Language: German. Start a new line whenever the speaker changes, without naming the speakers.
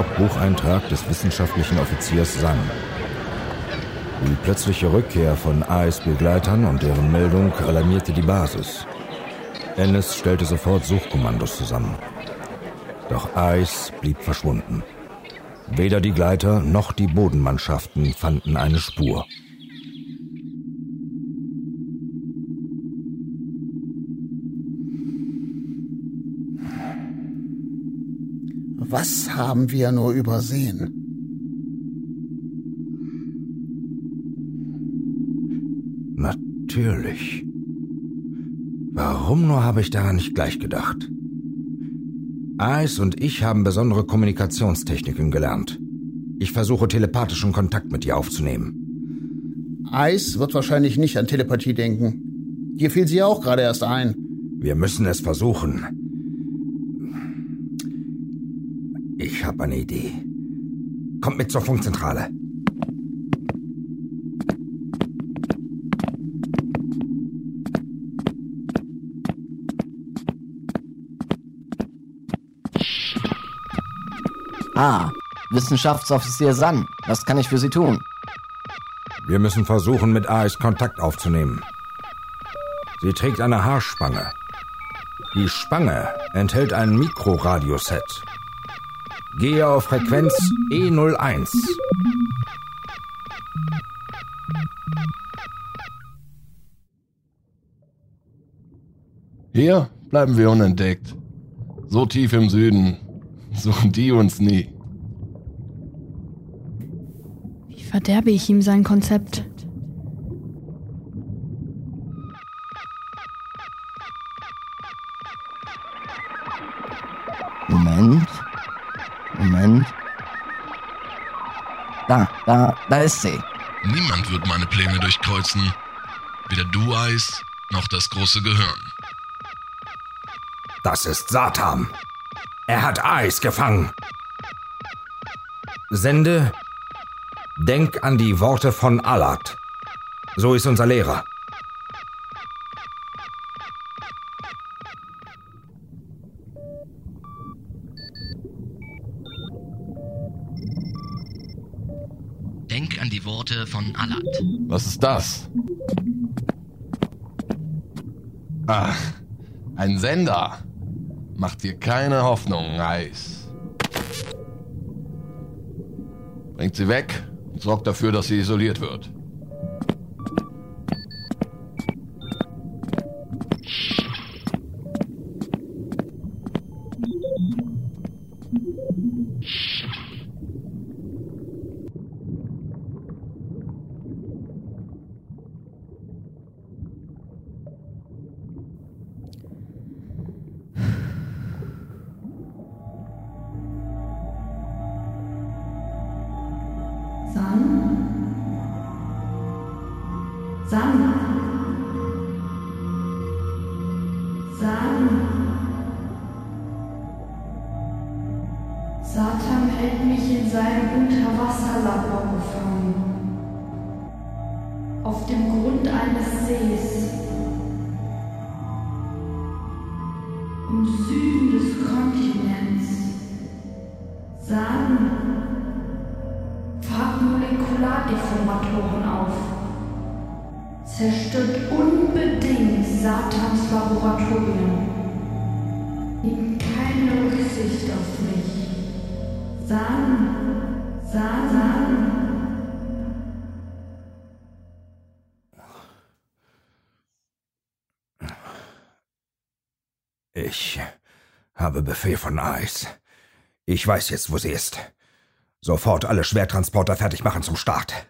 Logbucheintrag des wissenschaftlichen Offiziers Sang. Die plötzliche Rückkehr von AS-Begleitern und deren Meldung alarmierte die Basis. Ennis stellte sofort Suchkommandos zusammen. Doch Ice blieb verschwunden. Weder die Gleiter noch die Bodenmannschaften fanden eine Spur.
Was haben wir nur übersehen?
Natürlich. Warum nur habe ich daran nicht gleich gedacht? Ice und ich haben besondere Kommunikationstechniken gelernt. Ich versuche telepathischen Kontakt mit dir aufzunehmen.
Ice wird wahrscheinlich nicht an Telepathie denken. Dir fiel sie ja auch gerade erst ein.
Wir müssen es versuchen. Ich habe eine Idee. Kommt mit zur Funkzentrale.
Ah, Wissenschaftsoffizier San. Was kann ich für Sie tun?
Wir müssen versuchen, mit Ais Kontakt aufzunehmen. Sie trägt eine Haarspange. Die Spange enthält ein Mikroradioset. Gehe auf Frequenz E01.
Hier bleiben wir unentdeckt. So tief im Süden suchen die uns nie.
Wie verderbe ich ihm sein Konzept?
Moment. Moment. Da, da, da ist sie.
Niemand wird meine Pläne durchkreuzen. Weder du, Eis, noch das große Gehirn.
Das ist Satan. Er hat Eis gefangen. Sende, denk an die Worte von Alat. So ist unser Lehrer.
Denk an die Worte von Alat.
Was ist das? Ah, ein Sender. Macht dir keine Hoffnung, Eis. Bringt sie weg und sorgt dafür, dass sie isoliert wird.
San? San? San? Satan hält mich in seinem Unterwasserlabor gefangen. Auf dem Grund eines Sees. Molekulardeformatoren auf. Zerstört unbedingt Satans Laboratorien. Nehmt keine Rücksicht auf mich. San, San, San.
Ich habe Befehl von Eis. Ich weiß jetzt, wo sie ist. Sofort alle Schwertransporter fertig machen zum Start.